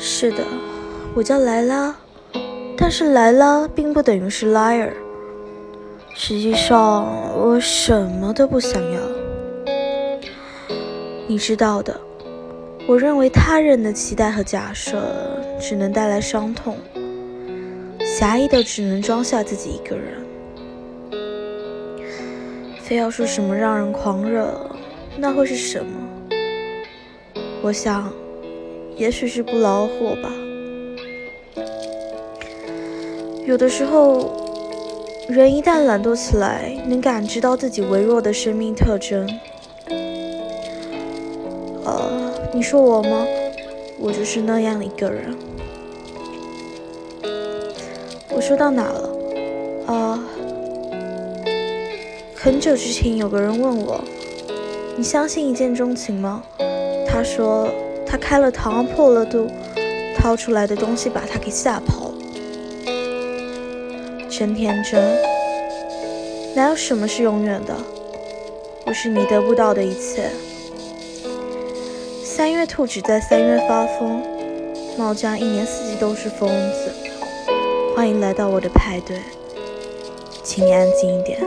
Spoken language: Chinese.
是的，我叫莱拉，但是莱拉并不等于是 liar。实际上，我什么都不想要。你知道的，我认为他人的期待和假设只能带来伤痛，狭义的只能装下自己一个人。非要说什么让人狂热，那会是什么？我想。也许是不劳而获吧。有的时候，人一旦懒惰起来，能感知到自己微弱的生命特征。呃，你说我吗？我就是那样一个人。我说到哪了？啊，很久之前有个人问我：“你相信一见钟情吗？”他说。他开了膛，破了肚，掏出来的东西把他给吓跑了。真天真，哪有什么是永远的？不是你得不到的一切。三月兔只在三月发疯，猫家一年四季都是疯子。欢迎来到我的派对，请你安静一点。